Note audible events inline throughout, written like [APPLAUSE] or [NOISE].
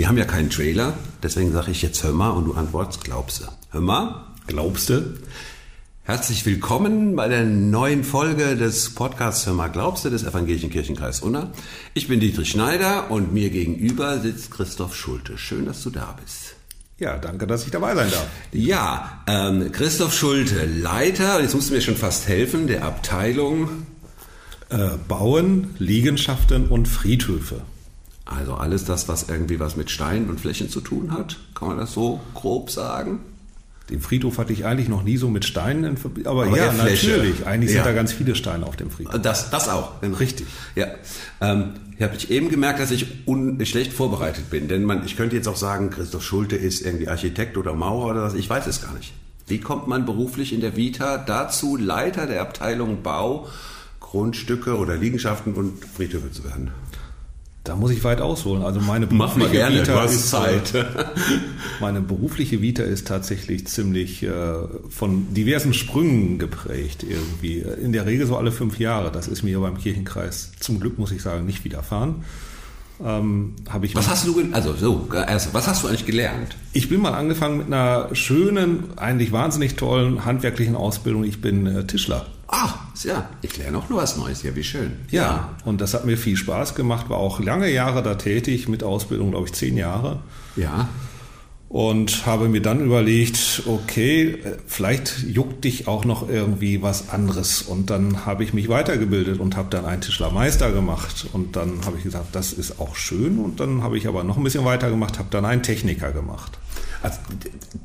Wir haben ja keinen Trailer, deswegen sage ich jetzt hör mal und du antwortest glaubst du. Hör mal, glaubst du? Herzlich willkommen bei der neuen Folge des Podcasts Hör mal glaubst du des Evangelischen Kirchenkreis Unna. Ich bin Dietrich Schneider und mir gegenüber sitzt Christoph Schulte. Schön, dass du da bist. Ja, danke, dass ich dabei sein darf. Ja, ähm, Christoph Schulte, Leiter, jetzt musst du mir schon fast helfen, der Abteilung Äh, Bauen, Liegenschaften und Friedhöfe. Also alles das, was irgendwie was mit Steinen und Flächen zu tun hat, kann man das so grob sagen? Den Friedhof hatte ich eigentlich noch nie so mit Steinen in Verbindung. Aber, Aber ja, natürlich. Eigentlich Ja. sind da ganz viele Steine auf dem Friedhof. Das, das auch. Richtig. Ja. Ähm, ich habe ich eben gemerkt, dass ich schlecht vorbereitet bin. Denn man, ich könnte jetzt auch sagen, Christoph Schulte ist irgendwie Architekt oder Maurer oder was. Ich weiß es gar nicht. Wie kommt man beruflich in der Vita dazu, Leiter der Abteilung Bau, Grundstücke oder Liegenschaften und Friedhöfe zu werden? Da muss ich weit ausholen. Also meine Mach mal berufliche gerne, Vita du hast ist, Zeit. äh, Meine berufliche Vita ist tatsächlich ziemlich äh, von diversen Sprüngen geprägt irgendwie. In der Regel so alle fünf Jahre. Das ist mir beim Kirchenkreis zum Glück, muss ich sagen, nicht widerfahren. Ähm, habe ich Was hast du, also so, erst, was hast du eigentlich gelernt? Ich bin mal angefangen mit einer schönen, eigentlich wahnsinnig tollen handwerklichen Ausbildung. Ich bin äh, Tischler. Ah, ja, ich lerne auch nur was Neues. Ja, wie schön. Ja, und das hat mir viel Spaß gemacht. War auch lange Jahre da tätig, mit Ausbildung, glaube ich, zehn Jahre. Ja. Und habe mir dann überlegt, okay, vielleicht juckt dich auch noch irgendwie was anderes. Und dann habe ich mich weitergebildet und habe dann einen Tischlermeister gemacht. Und dann habe ich gesagt, das ist auch schön. Und dann habe ich aber noch ein bisschen weitergemacht, habe dann einen Techniker gemacht. Also,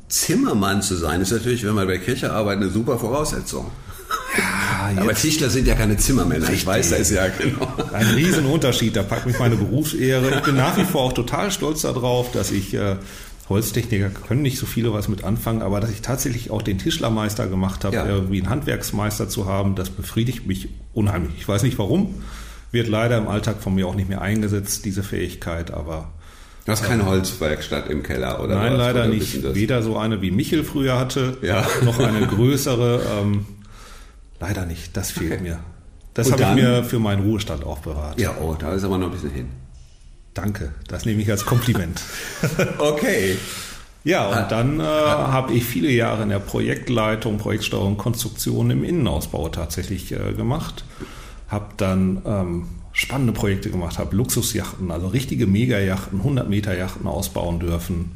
Zimmermann zu sein, ist natürlich, wenn man bei Kirche arbeitet, eine super Voraussetzung. Ja, Aber Tischler sind ja keine Zimmermänner. Ich Richtig. weiß, da ist ja genau. Ein Riesenunterschied, da packt mich meine Berufsehre. Ich bin nach wie vor auch total stolz darauf, dass ich äh, Holztechniker können nicht so viele was mit anfangen, aber dass ich tatsächlich auch den Tischlermeister gemacht habe, Ja. irgendwie einen Handwerksmeister zu haben, das befriedigt mich unheimlich. Ich weiß nicht warum, wird leider im Alltag von mir auch nicht mehr eingesetzt, diese Fähigkeit, aber Du hast keine Holzwerkstatt im Keller, oder? nein, was? leider Oder nicht. Weder so eine wie Michel früher hatte, Ja. noch eine [LAUGHS] größere. Ähm, leider nicht, das fehlt Okay. mir. Das habe ich mir für meinen Ruhestand aufbewahrt. Ja, oh, da ist aber noch ein bisschen hin. Danke, das nehme ich als Kompliment. [LAUGHS] Okay. Ja, und dann äh, habe ich viele Jahre in der Projektleitung, Projektsteuerung, Konstruktion im Innenausbau tatsächlich äh, gemacht. Habe dann ähm, spannende Projekte gemacht, habe Luxusjachten, also richtige Megajachten, 100 Meter Yachten ausbauen dürfen,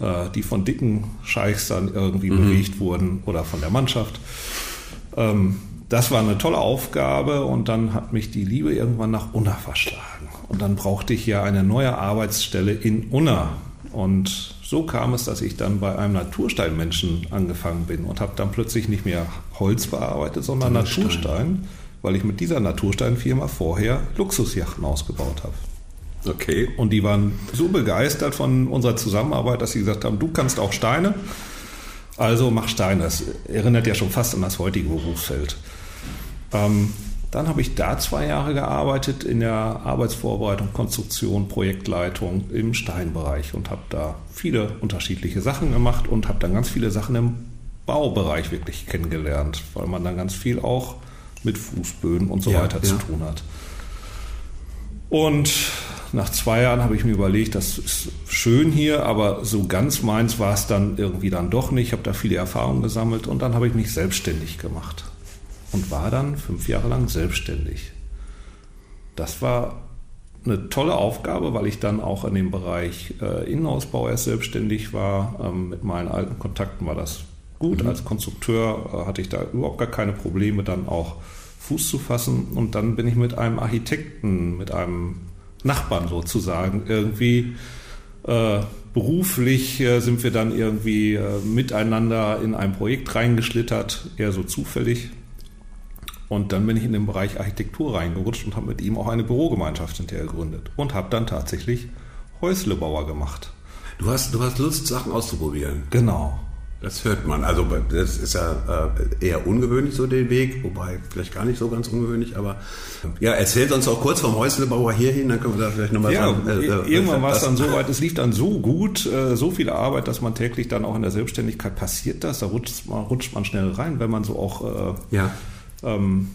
äh, die von dicken Scheichs dann irgendwie bewegt wurden oder von der Mannschaft. Ähm, das war eine tolle Aufgabe und dann hat mich die Liebe irgendwann nach Unna verschlagen. Und dann brauchte ich ja eine neue Arbeitsstelle in Unna. Und so kam es, dass ich dann bei einem Natursteinmenschen angefangen bin und habe dann plötzlich nicht mehr Holz bearbeitet, sondern Naturstein. Naturstein, weil ich mit dieser Natursteinfirma vorher Luxusjachten ausgebaut habe. Okay. Und die waren so begeistert von unserer Zusammenarbeit, dass sie gesagt haben, du kannst auch Steine, also mach Steine. Das erinnert ja schon fast an das heutige Berufsfeld. Ähm, dann habe ich da zwei Jahre gearbeitet in der Arbeitsvorbereitung, Konstruktion, Projektleitung im Steinbereich und habe da viele unterschiedliche Sachen gemacht und habe dann ganz viele Sachen im Baubereich wirklich kennengelernt, weil man dann ganz viel auch mit Fußböden und so Ja, weiter ja. zu tun hat. Und nach zwei Jahren habe ich mir überlegt, das ist schön hier, aber so ganz meins war es dann irgendwie dann doch nicht. Ich habe da viele Erfahrungen gesammelt und dann habe ich mich selbstständig gemacht und war dann fünf Jahre lang selbstständig. Das war eine tolle Aufgabe, weil ich dann auch in dem Bereich äh, Innenausbau erst selbstständig war. Ähm, mit meinen alten Kontakten war das gut. Als Konstrukteur äh, hatte ich da überhaupt gar keine Probleme, dann auch Fuß zu fassen. Und dann bin ich mit einem Architekten, mit einem Nachbarn sozusagen irgendwie äh, beruflich äh, sind wir dann irgendwie äh, miteinander in ein Projekt reingeschlittert, eher so zufällig. Und dann bin ich in den Bereich Architektur reingerutscht und habe mit ihm auch eine Bürogemeinschaft hinterher gegründet und habe dann tatsächlich Häuslebauer gemacht. Du hast, du hast Lust, Sachen auszuprobieren. Genau. Das hört man. Also das ist ja äh, eher ungewöhnlich so den Weg, wobei vielleicht gar nicht so ganz ungewöhnlich, aber ja, erzählt uns auch kurz vom Häuslebauer hierhin, dann können wir da vielleicht nochmal Ja, dran. äh, äh, irgendwann war es dann so [LAUGHS] weit, es lief dann so gut, äh, so viel Arbeit, dass man täglich dann auch in der Selbstständigkeit passiert das, da rutscht man, rutscht man schnell rein, wenn man so auch Ja. Ähm,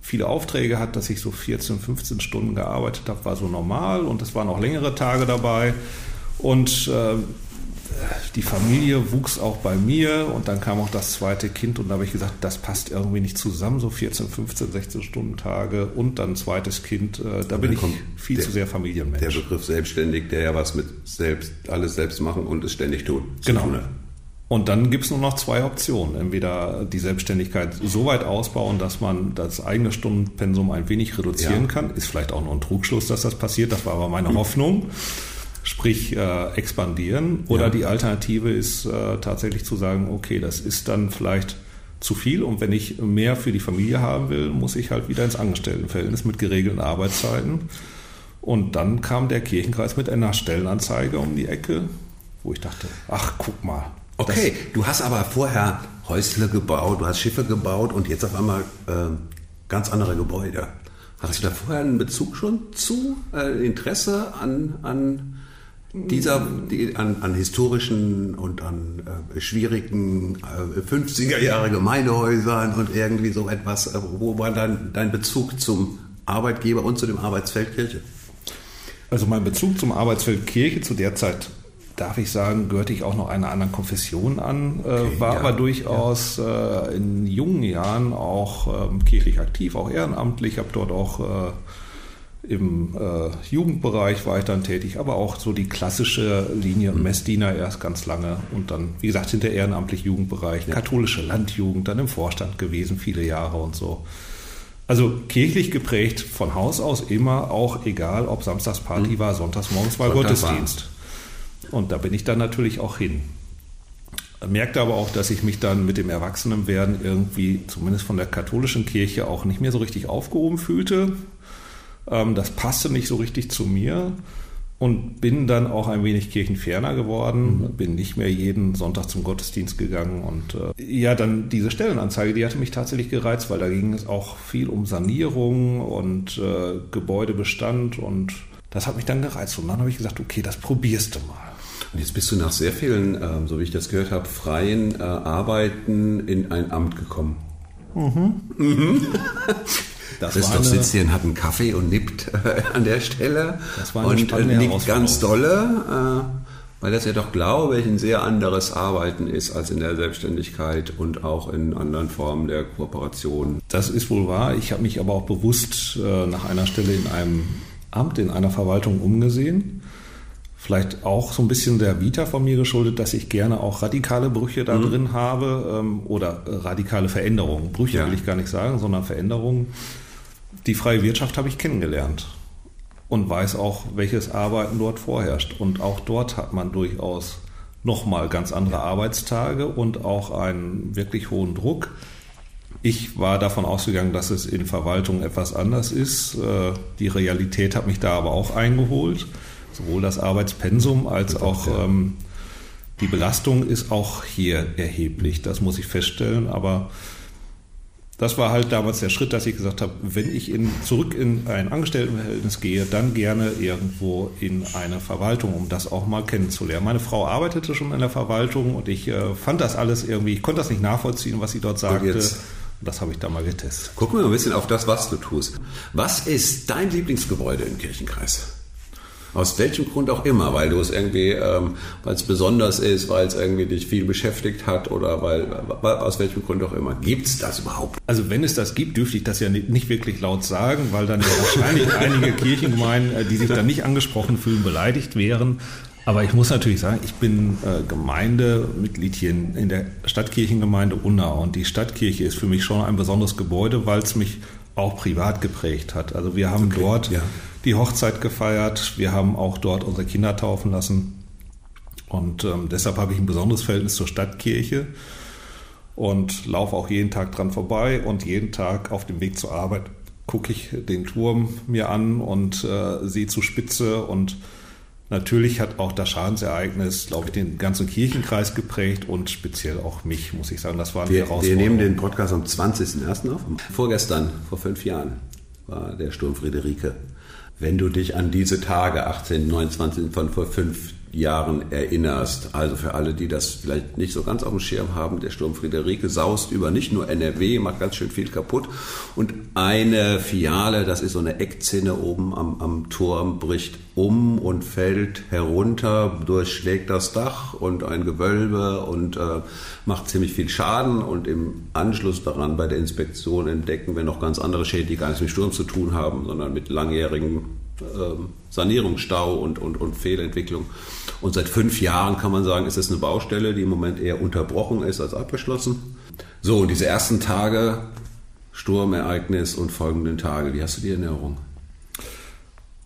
viele Aufträge hat, dass ich so 14, 15 Stunden gearbeitet habe, war so normal und es waren auch längere Tage dabei. Und äh, die Familie wuchs auch bei mir und dann kam auch das zweite Kind und da habe ich gesagt, das passt irgendwie nicht zusammen, so 14, 15, 16 Stunden Tage und dann zweites Kind. Äh, da bin ich viel der, zu sehr Familienmensch. Der Begriff selbstständig, der ja was mit selbst, alles selbst machen und es ständig tun. Genau. Tun und dann gibt es nur noch zwei Optionen. Entweder die Selbstständigkeit so weit ausbauen, dass man das eigene Stundenpensum ein wenig reduzieren ja. kann. Ist vielleicht auch nur ein Trugschluss, dass das passiert. Das war aber meine Hoffnung sprich äh, expandieren. Oder ja. die Alternative ist äh, tatsächlich zu sagen, okay, das ist dann vielleicht zu viel und wenn ich mehr für die Familie haben will, muss ich halt wieder ins Angestelltenverhältnis mit geregelten Arbeitszeiten. Und dann kam der Kirchenkreis mit einer Stellenanzeige um die Ecke, wo ich dachte, ach, guck mal. Okay, du hast aber vorher Häusle gebaut, du hast Schiffe gebaut und jetzt auf einmal äh, ganz andere Gebäude. Hast du da vorher einen Bezug schon zu, äh, Interesse an, an dieser die, an, an, historischen und an äh, schwierigen äh, 50er Jahre Gemeindehäusern und irgendwie so etwas, äh, wo war dein, dein Bezug zum Arbeitgeber und zu dem Arbeitsfeld Kirche? Also mein Bezug zum Arbeitsfeld Kirche zu der Zeit, darf ich sagen, gehörte ich auch noch einer anderen Konfession an, äh, okay, war ja, aber durchaus ja. Äh, in jungen Jahren auch ähm, kirchlich aktiv, auch ehrenamtlich, habe dort auch äh, im äh, Jugendbereich weiterhin tätig, aber auch so die klassische Linie mhm. Messdiener erst ganz lange und dann, wie gesagt, hinter ehrenamtlich Jugendbereich, ja. katholische Landjugend, dann im Vorstand gewesen, viele Jahre und so. Also kirchlich geprägt von Haus aus immer, auch egal, ob Samstagsparty mhm. war, Sonntagsmorgens war Gottesdienst. Und da bin ich dann natürlich auch hin. Merkte aber auch, dass ich mich dann mit dem Erwachsenenwerden irgendwie, zumindest von der katholischen Kirche, auch nicht mehr so richtig aufgehoben fühlte. Ähm, das passte nicht so richtig zu mir und bin dann auch ein wenig kirchenferner geworden, mhm. bin nicht mehr jeden Sonntag zum Gottesdienst gegangen und äh, ja, dann diese Stellenanzeige, die hatte mich tatsächlich gereizt, weil da ging es auch viel um Sanierung und äh, Gebäudebestand und das hat mich dann gereizt und dann habe ich gesagt, okay, das probierst du mal. Und jetzt bist du nach sehr vielen, äh, so wie ich das gehört habe, freien äh, Arbeiten in ein Amt gekommen. Mhm. Mhm. [LAUGHS] Das Christoph sitzt hier und hat einen Kaffee und nippt äh, an der Stelle das war eine und äh, nickt ganz dolle, äh, weil das ja doch, glaube ich, ein sehr anderes Arbeiten ist als in der Selbstständigkeit und auch in anderen Formen der Kooperation. Das ist wohl wahr. Ich habe mich aber auch bewusst äh, nach einer Stelle in einem Amt, in einer Verwaltung umgesehen. Vielleicht auch so ein bisschen der Vita von mir geschuldet, dass ich gerne auch radikale Brüche da mhm. drin habe ähm, oder radikale Veränderungen. Brüche ja. will ich gar nicht sagen, sondern Veränderungen die freie Wirtschaft habe ich kennengelernt und weiß auch, welches Arbeiten dort vorherrscht. Und auch dort hat man durchaus nochmal ganz andere Arbeitstage und auch einen wirklich hohen Druck. Ich war davon ausgegangen, dass es in Verwaltung etwas anders ist. Äh, die Realität hat mich da aber auch eingeholt. Sowohl das Arbeitspensum als auch ähm, die Belastung ist auch hier erheblich. Das muss ich feststellen. Aber das war halt damals der Schritt, dass ich gesagt habe, wenn ich in, zurück in ein Angestelltenverhältnis gehe, dann gerne irgendwo in eine Verwaltung, um das auch mal kennenzulernen. Meine Frau arbeitete schon in der Verwaltung und ich äh, fand das alles irgendwie, ich konnte das nicht nachvollziehen, was sie dort sagte. Und das habe ich da mal getestet. Gucken wir mal ein bisschen auf das, was du tust. Was ist dein Lieblingsgebäude im Kirchenkreis? Aus welchem Grund auch immer, weil du es irgendwie, ähm, weil es besonders ist, weil es irgendwie dich viel beschäftigt hat oder weil, aus welchem Grund auch immer. Gibt es das überhaupt? Also wenn es das gibt, dürfte ich das ja nicht wirklich laut sagen, weil dann ja wahrscheinlich [LAUGHS] einige Kirchengemeinden, äh, die sich dann nicht angesprochen fühlen, beleidigt wären. Aber ich muss natürlich sagen, ich bin äh, Gemeindemitglied hier in, in der Stadtkirchengemeinde Unna und die Stadtkirche ist für mich schon ein besonderes Gebäude, weil es mich auch privat geprägt hat. Also wir haben okay, dort ja die Hochzeit gefeiert. Wir haben auch dort unsere Kinder taufen lassen. Und ähm, deshalb habe ich ein besonderes Verhältnis zur Stadtkirche und laufe auch jeden Tag dran vorbei und jeden Tag auf dem Weg zur Arbeit gucke ich den Turm mir an und äh, sehe zu Spitze und Natürlich hat auch das Schadensereignis, glaube ich, den ganzen Kirchenkreis geprägt und speziell auch mich, muss ich sagen. Das war eine wir, Herausforderung. Wir nehmen den Podcast am 20.01. auf. Vorgestern, vor fünf Jahren, war der Sturm Friederike wenn du dich an diese Tage, 18, 29 von vor fünf Jahren erinnerst. Also für alle, die das vielleicht nicht so ganz auf dem Schirm haben, der Sturm Friederike saust über nicht nur NRW, macht ganz schön viel kaputt. Und eine Fiale, das ist so eine Eckzinne oben am, am Turm, bricht um und fällt herunter, durchschlägt das Dach und ein Gewölbe und äh, macht ziemlich viel Schaden. Und im Anschluss daran bei der Inspektion entdecken wir noch ganz andere Schäden, die gar nichts mit Sturm zu tun haben, sondern mit langjährigen Sanierungsstau und, und, und Fehlentwicklung. Und seit fünf Jahren kann man sagen, ist es eine Baustelle, die im Moment eher unterbrochen ist als abgeschlossen. So, und diese ersten Tage, Sturmereignis und folgenden Tage, wie hast du die in Erinnerung?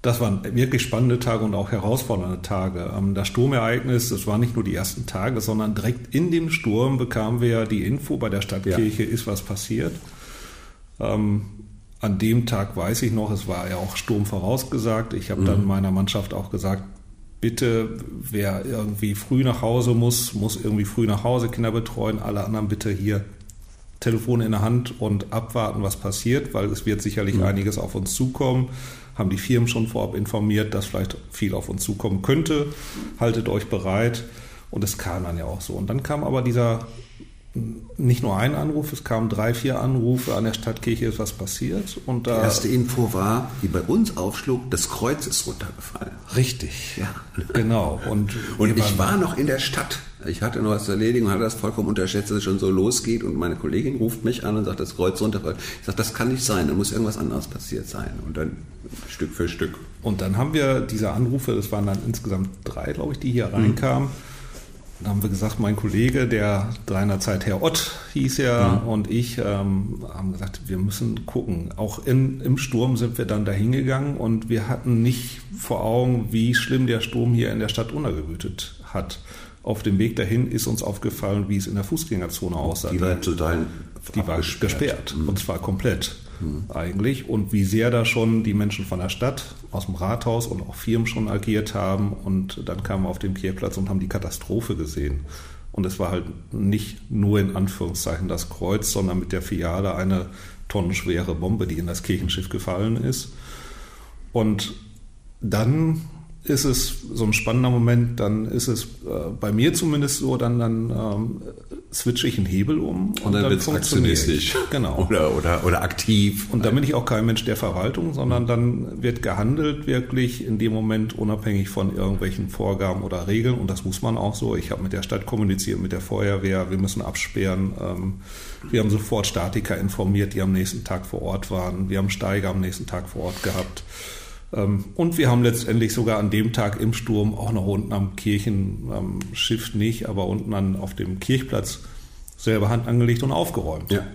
Das waren wirklich spannende Tage und auch herausfordernde Tage. Ähm, das Sturmereignis, das waren nicht nur die ersten Tage, sondern direkt in dem Sturm bekamen wir die Info bei der Stadtkirche, ja. ist was passiert. Ähm, an dem Tag weiß ich noch, es war ja auch Sturm vorausgesagt. Ich habe mhm. dann meiner Mannschaft auch gesagt, bitte, wer irgendwie früh nach Hause muss, muss irgendwie früh nach Hause Kinder betreuen. Alle anderen bitte hier Telefon in der Hand und abwarten, was passiert, weil es wird sicherlich mhm. einiges auf uns zukommen. Haben die Firmen schon vorab informiert, dass vielleicht viel auf uns zukommen könnte. Haltet euch bereit. Und es kam dann ja auch so. Und dann kam aber dieser nicht nur ein Anruf, es kamen drei, vier Anrufe, an der Stadtkirche ist was passiert. Und da die erste Info war, die bei uns aufschlug, das Kreuz ist runtergefallen. Richtig, ja. genau. Und, und ich war noch in der Stadt. Ich hatte noch was zu erledigen und hatte das vollkommen unterschätzt, dass es schon so losgeht. Und meine Kollegin ruft mich an und sagt, das Kreuz runterfällt. Ich sage, das kann nicht sein, da muss irgendwas anderes passiert sein. Und dann Stück für Stück. Und dann haben wir diese Anrufe, das waren dann insgesamt drei, glaube ich, die hier reinkamen. Mhm da haben wir gesagt, mein Kollege, der seinerzeit Herr Ott hieß er, mhm. und ich ähm, haben gesagt, wir müssen gucken. Auch in, im Sturm sind wir dann dahin gegangen und wir hatten nicht vor Augen, wie schlimm der Sturm hier in der Stadt untergewütet hat. Auf dem Weg dahin ist uns aufgefallen, wie es in der Fußgängerzone aussah. Die war total die war gesperrt, mhm. und zwar komplett mhm. eigentlich. Und wie sehr da schon die Menschen von der Stadt, aus dem Rathaus und auch Firmen schon agiert haben. Und dann kamen wir auf den Kehrplatz und haben die Katastrophe gesehen. Und es war halt nicht nur in Anführungszeichen das Kreuz, sondern mit der Fiale eine tonnenschwere Bombe, die in das Kirchenschiff gefallen ist. Und dann ist es so ein spannender Moment, dann ist es äh, bei mir zumindest so, dann, dann ähm, switche ich einen Hebel um und, und dann, dann wird es aktionistisch. Genau. Oder, oder, oder aktiv. Und dann bin ich auch kein Mensch der Verwaltung, sondern dann wird gehandelt wirklich in dem Moment unabhängig von irgendwelchen Vorgaben oder Regeln und das muss man auch so. Ich habe mit der Stadt kommuniziert, mit der Feuerwehr, wir müssen absperren. Ähm, wir haben sofort Statiker informiert, die am nächsten Tag vor Ort waren. Wir haben Steiger am nächsten Tag vor Ort gehabt. Ähm, und wir haben letztendlich sogar an dem Tag im Sturm auch noch unten am Kirchenschiff nicht, aber unten an, auf dem Kirchplatz selber Hand angelegt und aufgeräumt. Ja.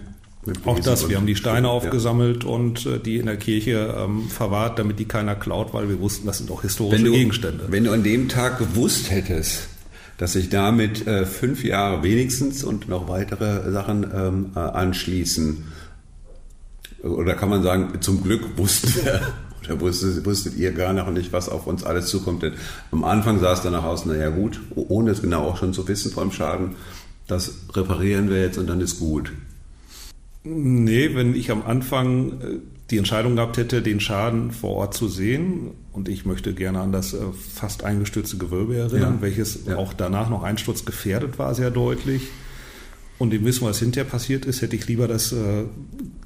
Auch das, wir haben die Steine aufgesammelt ja. und äh, die in der Kirche ähm, verwahrt, damit die keiner klaut, weil wir wussten, das sind auch historische wenn du, Gegenstände. Wenn du an dem Tag gewusst hättest, dass sich damit äh, fünf Jahre wenigstens und noch weitere Sachen ähm, äh, anschließen, oder kann man sagen, zum Glück wussten wir, da wusstet, wusstet ihr gar noch nicht, was auf uns alles zukommt. Denn am Anfang sah es danach aus, naja gut, ohne es genau auch schon zu wissen vor dem Schaden, das reparieren wir jetzt und dann ist gut. Nee, wenn ich am Anfang äh, die Entscheidung gehabt hätte, den Schaden vor Ort zu sehen, und ich möchte gerne an das äh, fast eingestürzte Gewölbe erinnern, ja. welches ja. auch danach noch einsturzgefährdet war, sehr deutlich. Und dem Wissen, was hinterher passiert ist, hätte ich lieber das äh,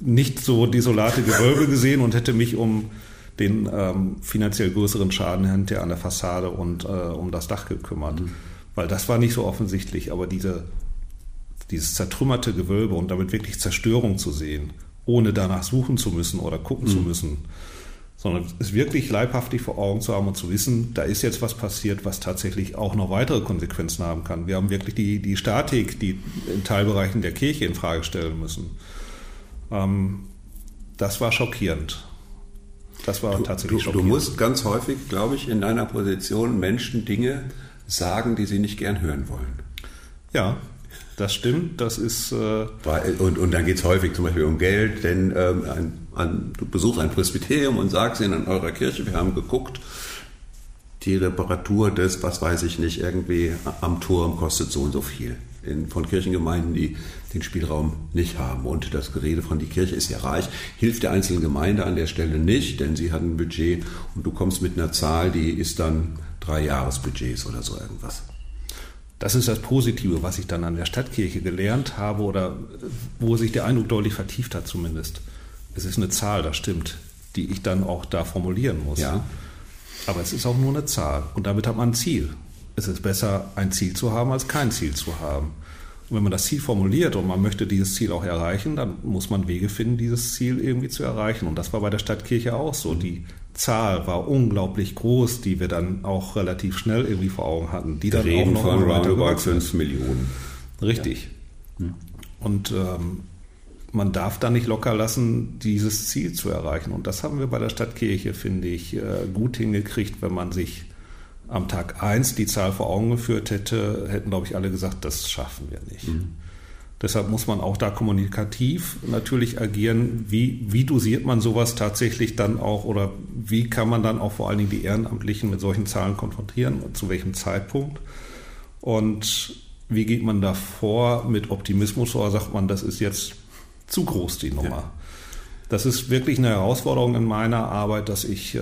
nicht so desolate Gewölbe gesehen und hätte mich um den ähm, finanziell größeren Schaden hinterher an der Fassade und äh, um das Dach gekümmert. Mhm. Weil das war nicht so offensichtlich, aber diese, dieses zertrümmerte Gewölbe und damit wirklich Zerstörung zu sehen, ohne danach suchen zu müssen oder gucken mhm. zu müssen, sondern es wirklich leibhaftig vor Augen zu haben und zu wissen, da ist jetzt was passiert, was tatsächlich auch noch weitere Konsequenzen haben kann. Wir haben wirklich die, die Statik, die in Teilbereichen der Kirche in Frage stellen müssen. Ähm, das war schockierend. Das war du, tatsächlich du, du musst ganz häufig, glaube ich, in deiner Position Menschen Dinge sagen, die sie nicht gern hören wollen. Ja, das stimmt. Das ist. Äh und, und dann geht es häufig zum Beispiel um Geld, denn ähm, ein, ein, du besuchst ein Presbyterium und sagst ihnen in eurer Kirche, wir haben geguckt, die Reparatur des, was weiß ich nicht, irgendwie am Turm kostet so und so viel. In, von Kirchengemeinden, die den Spielraum nicht haben. Und das Gerede von die Kirche ist ja reich, hilft der einzelnen Gemeinde an der Stelle nicht, denn sie hat ein Budget und du kommst mit einer Zahl, die ist dann drei Jahresbudgets oder so irgendwas. Das ist das Positive, was ich dann an der Stadtkirche gelernt habe oder wo sich der Eindruck deutlich vertieft hat zumindest. Es ist eine Zahl, das stimmt, die ich dann auch da formulieren muss. Ja. Aber es ist auch nur eine Zahl und damit hat man ein Ziel. Es ist besser, ein Ziel zu haben, als kein Ziel zu haben. Und wenn man das Ziel formuliert und man möchte dieses Ziel auch erreichen, dann muss man Wege finden, dieses Ziel irgendwie zu erreichen. Und das war bei der Stadtkirche auch so. Die Zahl war unglaublich groß, die wir dann auch relativ schnell irgendwie vor Augen hatten. Die dann Reden auch noch von roundabout ist. 5 Millionen. Richtig. Und ähm, man darf da nicht locker lassen, dieses Ziel zu erreichen. Und das haben wir bei der Stadtkirche, finde ich, äh, gut hingekriegt, wenn man sich am Tag 1 die Zahl vor Augen geführt hätte, hätten, glaube ich, alle gesagt, das schaffen wir nicht. Deshalb muss man auch da kommunikativ natürlich agieren. Wie, wie dosiert man sowas tatsächlich dann auch oder wie kann man dann auch vor allen Dingen die Ehrenamtlichen mit solchen Zahlen konfrontieren und zu welchem Zeitpunkt? Und wie geht man da vor mit Optimismus oder sagt man, das ist jetzt zu groß die Nummer? Ja. Das ist wirklich eine Herausforderung in meiner Arbeit, dass ich äh,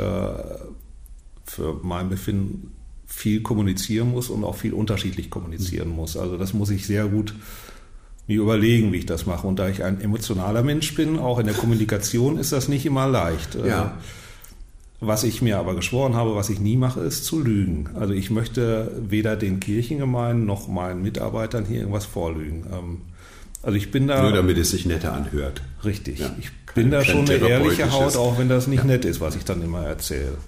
für mein Befinden viel kommunizieren muss und auch viel unterschiedlich kommunizieren muss. Also das muss ich sehr gut mir überlegen, wie ich das mache. Und da ich ein emotionaler Mensch bin, auch in der Kommunikation ist das nicht immer leicht. Ja. Äh, Was ich mir aber geschworen habe, was ich nie mache, ist zu lügen. Also ich möchte weder den Kirchengemeinden noch meinen Mitarbeitern hier irgendwas vorlügen. Ähm, Also ich bin da Nur damit es sich netter anhört. richtig. Ja. Ich bin da schon eine ehrliche Haut, auch wenn das nicht Ja. nett ist, was ich dann immer erzähle.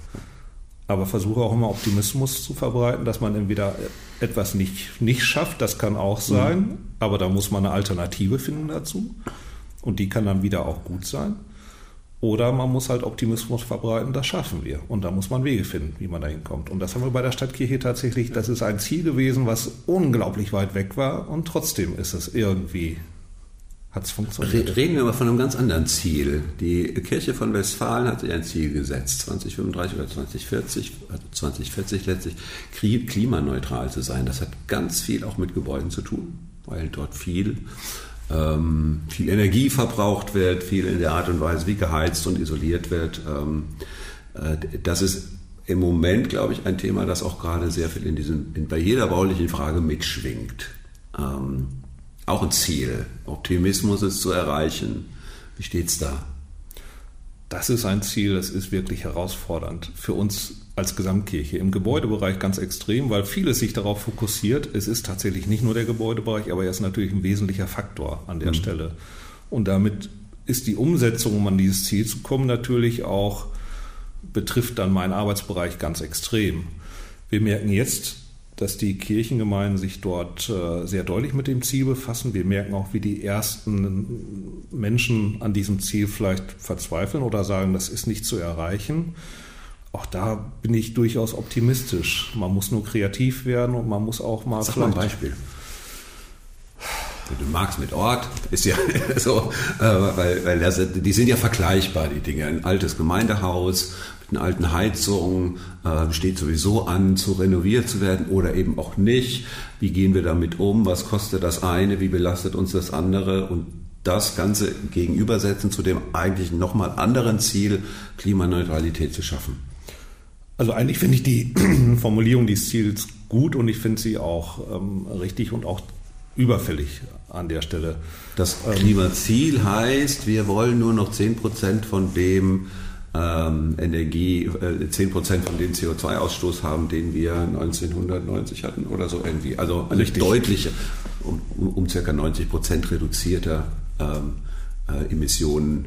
Aber versuche auch immer Optimismus zu verbreiten, dass man entweder etwas nicht, nicht schafft, das kann auch sein, Mhm. aber da muss man eine Alternative finden dazu. Und die kann dann wieder auch gut sein. Oder man muss halt Optimismus verbreiten, das schaffen wir. Und da muss man Wege finden, wie man da hinkommt. Und das haben wir bei der Stadtkirche tatsächlich, das ist ein Ziel gewesen, was unglaublich weit weg war. Und trotzdem ist es irgendwie, hat es funktioniert. Re- Reden wir mal von einem ganz anderen Ziel. Die Kirche von Westfalen hat sich ein Ziel gesetzt, 2035 oder 2040, also 2040 letztlich, klimaneutral zu sein. Das hat ganz viel auch mit Gebäuden zu tun, weil dort viel, ähm, viel Energie verbraucht wird, viel in der Art und Weise, wie geheizt und isoliert wird. Ähm, äh, das ist im Moment, glaube ich, ein Thema, das auch gerade sehr viel in diesem, in, bei jeder baulichen Frage mitschwingt. Ähm, auch ein Ziel. Optimismus ist zu erreichen. Wie steht's da? Das ist ein Ziel, das ist wirklich herausfordernd für uns als Gesamtkirche. Im Gebäudebereich ganz extrem, weil vieles sich darauf fokussiert. Es ist tatsächlich nicht nur der Gebäudebereich, aber er ist natürlich ein wesentlicher Faktor an der Stelle. Und damit ist die Umsetzung, um an dieses Ziel zu kommen, natürlich auch, betrifft dann meinen Arbeitsbereich ganz extrem. Wir merken jetzt, dass die Kirchengemeinden sich dort äh, sehr deutlich mit dem Ziel befassen. Wir merken auch, wie die ersten Menschen an diesem Ziel vielleicht verzweifeln oder sagen, das ist nicht zu erreichen. Auch da bin ich durchaus optimistisch. Man muss nur kreativ werden und man muss auch mal Sag mal ein Beispiel. Du magst mit Ort, ist ja [LAUGHS] so, äh, weil, weil das, die sind ja vergleichbar, die Dinge. Ein altes Gemeindehaus einer alten Heizung äh, steht sowieso an, zu renoviert zu werden oder eben auch nicht. Wie gehen wir damit um? Was kostet das eine? Wie belastet uns das andere? Und das Ganze gegenübersetzen zu dem eigentlich nochmal anderen Ziel, Klimaneutralität zu schaffen. Also eigentlich finde ich die [CLEARS THROAT] Formulierung des Ziels gut und ich finde sie auch ähm, richtig und auch überfällig an der Stelle. Das Klimaziel heißt, wir wollen nur noch 10% von dem ähm, Energie, äh, 10% von dem CO2-Ausstoß haben, den wir 1990 hatten oder so irgendwie. Also eine Richtig. deutliche, um, um, um circa 90% reduzierter ähm, äh, Emissionen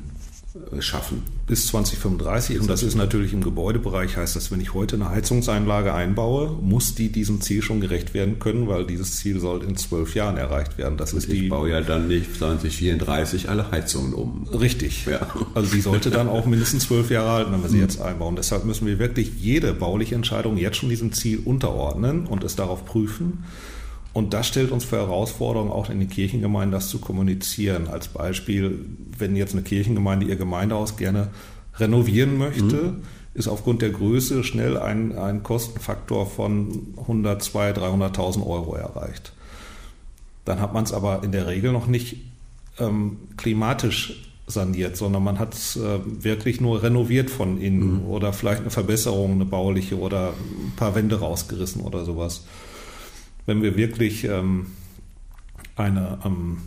schaffen. bis 2035. Und das ist natürlich im Gebäudebereich, heißt das, wenn ich heute eine Heizungseinlage einbaue, muss die diesem Ziel schon gerecht werden können, weil dieses Ziel soll in zwölf Jahren erreicht werden. Das ist Ich die baue ja dann nicht 2034 alle Heizungen um. Richtig. Ja. Also die sollte dann auch mindestens zwölf Jahre halten, wenn wir sie jetzt einbauen. Deshalb müssen wir wirklich jede bauliche Entscheidung jetzt schon diesem Ziel unterordnen und es darauf prüfen. Und das stellt uns für Herausforderungen, auch in den Kirchengemeinden das zu kommunizieren. Als Beispiel, wenn jetzt eine Kirchengemeinde ihr Gemeindehaus gerne renovieren möchte, ist aufgrund der Größe schnell ein, ein Kostenfaktor von 100, 200, 300.000 Euro erreicht. Dann hat man es aber in der Regel noch nicht ähm, klimatisch saniert, sondern man hat es äh, wirklich nur renoviert von innen mhm. oder vielleicht eine Verbesserung, eine bauliche oder ein paar Wände rausgerissen oder sowas. Wenn wir wirklich ähm, eine ähm,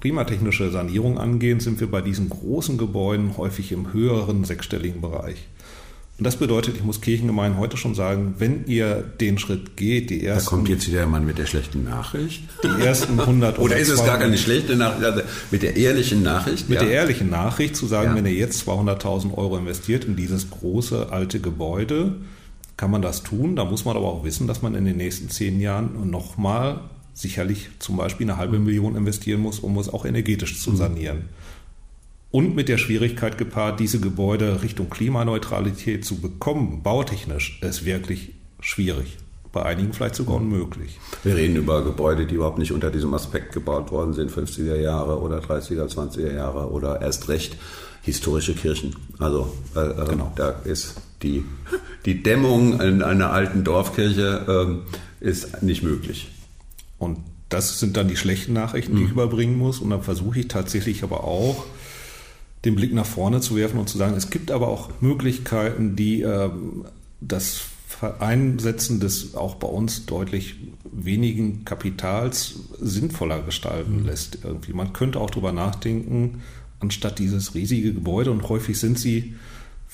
klimatechnische Sanierung angehen, sind wir bei diesen großen Gebäuden häufig im höheren sechsstelligen Bereich. Und das bedeutet, ich muss Kirchengemeinden heute schon sagen, wenn ihr den Schritt geht, die ersten... Da kommt jetzt wieder der Mann mit der schlechten Nachricht. Die ersten 100 [LAUGHS] oder Oder ist es gar keine schlechte Nachricht, also mit der ehrlichen Nachricht? Mit ja. der ehrlichen Nachricht zu sagen, ja. wenn ihr jetzt 200.000 Euro investiert in dieses große alte Gebäude, kann man das tun. Da muss man aber auch wissen, dass man in den nächsten zehn Jahren nochmal sicherlich zum Beispiel eine halbe Million investieren muss, um es auch energetisch zu mhm. sanieren. Mhm und mit der Schwierigkeit gepaart, diese Gebäude Richtung Klimaneutralität zu bekommen, bautechnisch, ist wirklich schwierig. Bei einigen vielleicht sogar unmöglich. Wir reden über Gebäude, die überhaupt nicht unter diesem Aspekt gebaut worden sind, 50er Jahre oder 30er, 20er Jahre oder erst recht historische Kirchen. Also äh, äh, genau. da ist die, die Dämmung in einer alten Dorfkirche äh, ist nicht möglich. Und das sind dann die schlechten Nachrichten, die mhm. ich überbringen muss. Und dann versuche ich tatsächlich aber auch, den Blick nach vorne zu werfen und zu sagen, es gibt aber auch Möglichkeiten, die äh, das Einsetzen des auch bei uns deutlich wenigen Kapitals sinnvoller gestalten mhm. lässt. Irgendwie. Man könnte auch darüber nachdenken, anstatt dieses riesige Gebäude, und häufig sind sie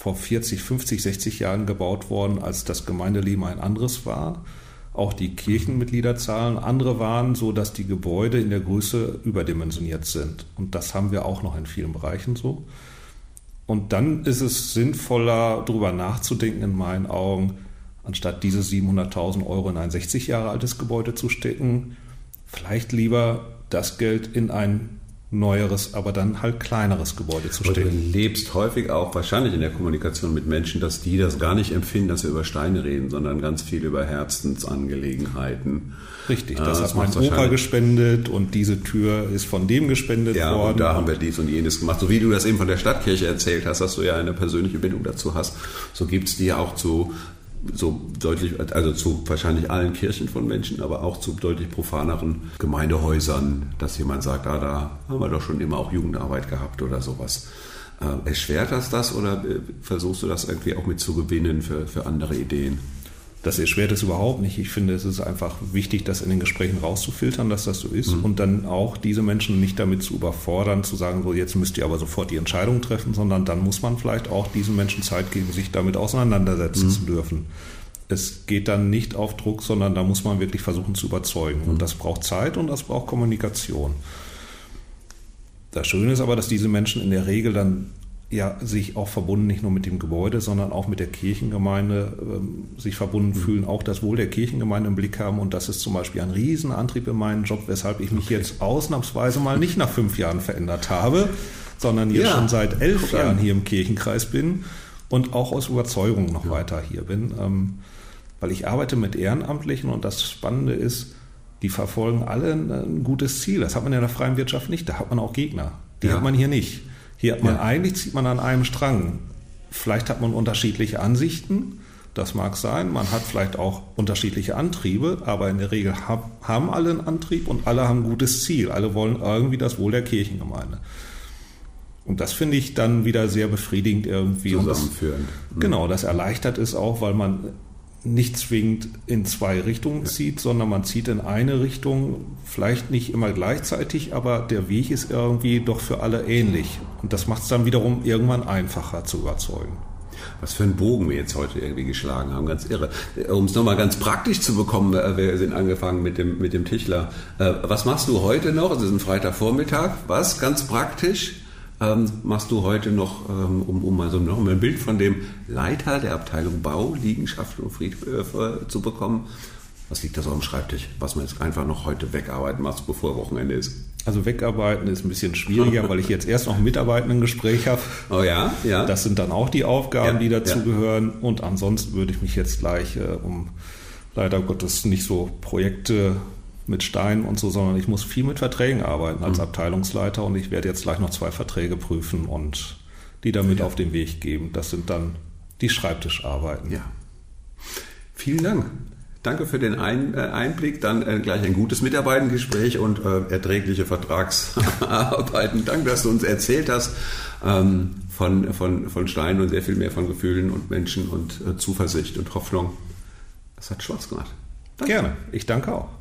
vor 40, 50, 60 Jahren gebaut worden, als das Gemeindeleben ein anderes war, auch die Kirchenmitgliederzahlen andere waren, so dass die Gebäude in der Größe überdimensioniert sind. Und das haben wir auch noch in vielen Bereichen so. Und dann ist es sinnvoller, darüber nachzudenken, in meinen Augen, anstatt diese 700.000 Euro in ein 60 Jahre altes Gebäude zu stecken, vielleicht lieber das Geld in ein neueres, aber dann halt kleineres Gebäude zu stehen. du lebst häufig auch wahrscheinlich in der Kommunikation mit Menschen, dass die das gar nicht empfinden, dass wir über Steine reden, sondern ganz viel über Herzensangelegenheiten. Richtig, das, das hat mein Opa gespendet und diese Tür ist von dem gespendet ja, worden. Und da haben wir dies und jenes gemacht. So wie du das eben von der Stadtkirche erzählt hast, dass du ja eine persönliche Bindung dazu hast, so gibt es die ja auch zu so deutlich, also zu wahrscheinlich allen Kirchen von Menschen, aber auch zu deutlich profaneren Gemeindehäusern, dass jemand sagt, ah, da haben wir doch schon immer auch Jugendarbeit gehabt oder sowas. Äh, erschwert das das oder äh, versuchst du das irgendwie auch mit zu gewinnen für, für andere Ideen? Das erschwert es überhaupt nicht. Ich finde, es ist einfach wichtig, das in den Gesprächen rauszufiltern, dass das so ist mhm. und dann auch diese Menschen nicht damit zu überfordern, zu sagen, so jetzt müsst ihr aber sofort die Entscheidung treffen, sondern dann muss man vielleicht auch diesen Menschen Zeit geben, sich damit auseinandersetzen mhm. zu dürfen. Es geht dann nicht auf Druck, sondern da muss man wirklich versuchen zu überzeugen. Mhm. Und das braucht Zeit und das braucht Kommunikation. Das Schöne ist aber, dass diese Menschen in der Regel dann ja sich auch verbunden nicht nur mit dem Gebäude, sondern auch mit der Kirchengemeinde ähm, sich verbunden mhm. fühlen, auch das Wohl der Kirchengemeinde im Blick haben. Und das ist zum Beispiel ein Riesenantrieb in meinem Job, weshalb ich mich okay. jetzt ausnahmsweise mal nicht nach fünf Jahren verändert habe, sondern jetzt ja. schon seit elf Jahren hier im Kirchenkreis bin und auch aus Überzeugung noch ja. weiter hier bin. Ähm, weil ich arbeite mit Ehrenamtlichen und das Spannende ist, die verfolgen alle ein, gutes Ziel. Das hat man in der freien Wirtschaft nicht. Da hat man auch Gegner. Die ja. hat man hier nicht. Hier hat man ja. eigentlich zieht man an einem Strang. Vielleicht hat man unterschiedliche Ansichten. Das mag sein. Man hat vielleicht auch unterschiedliche Antriebe, aber in der Regel haben alle einen Antrieb und alle haben ein gutes Ziel. Alle wollen irgendwie das Wohl der Kirchengemeinde. Und das finde ich dann wieder sehr befriedigend irgendwie. Zusammenführend. Das, mhm. genau, das erleichtert es auch, weil man nicht zwingend in zwei Richtungen zieht, sondern man zieht in eine Richtung, vielleicht nicht immer gleichzeitig, aber der Weg ist irgendwie doch für alle ähnlich. Und das macht es dann wiederum irgendwann einfacher zu überzeugen. Was für einen Bogen wir jetzt heute irgendwie geschlagen haben, ganz irre. Um es nochmal ganz praktisch zu bekommen, äh, wir sind angefangen mit dem, mit dem Tischler. Äh, was machst du heute noch? Es ist ein Freitagvormittag. Was ganz praktisch? Ähm, machst du heute noch, ähm, um, um mal so noch ein Bild von dem Leiter der Abteilung Bau, Liegenschaften und Friedhöfe zu bekommen. Was liegt da so am Schreibtisch, was man jetzt einfach noch heute wegarbeiten muss, bevor Wochenende ist? Also wegarbeiten ist ein bisschen schwieriger, [LAUGHS] weil ich jetzt erst noch ein Mitarbeitendengespräch habe. Oh ja, ja. Das sind dann auch die Aufgaben, ja, die dazugehören. Ja. Und ansonsten würde ich mich jetzt gleich äh, um leider Gottes nicht so Projekte mit Steinen und so, sondern ich muss viel mit Verträgen arbeiten als mhm. Abteilungsleiter und ich werde jetzt gleich noch zwei Verträge prüfen und die damit ja. auf den Weg geben. Das sind dann die Schreibtischarbeiten. Ja. Vielen Dank. Danke für den ein, äh, Einblick, dann äh, gleich ein gutes Mitarbeitengespräch und äh, erträgliche Vertragsarbeiten. Danke, dass du uns erzählt hast ähm, von, von, von Stein und sehr viel mehr von Gefühlen und Menschen und äh, Zuversicht und Hoffnung. Das hat Spaß gemacht. Danke. Gerne, ich danke auch.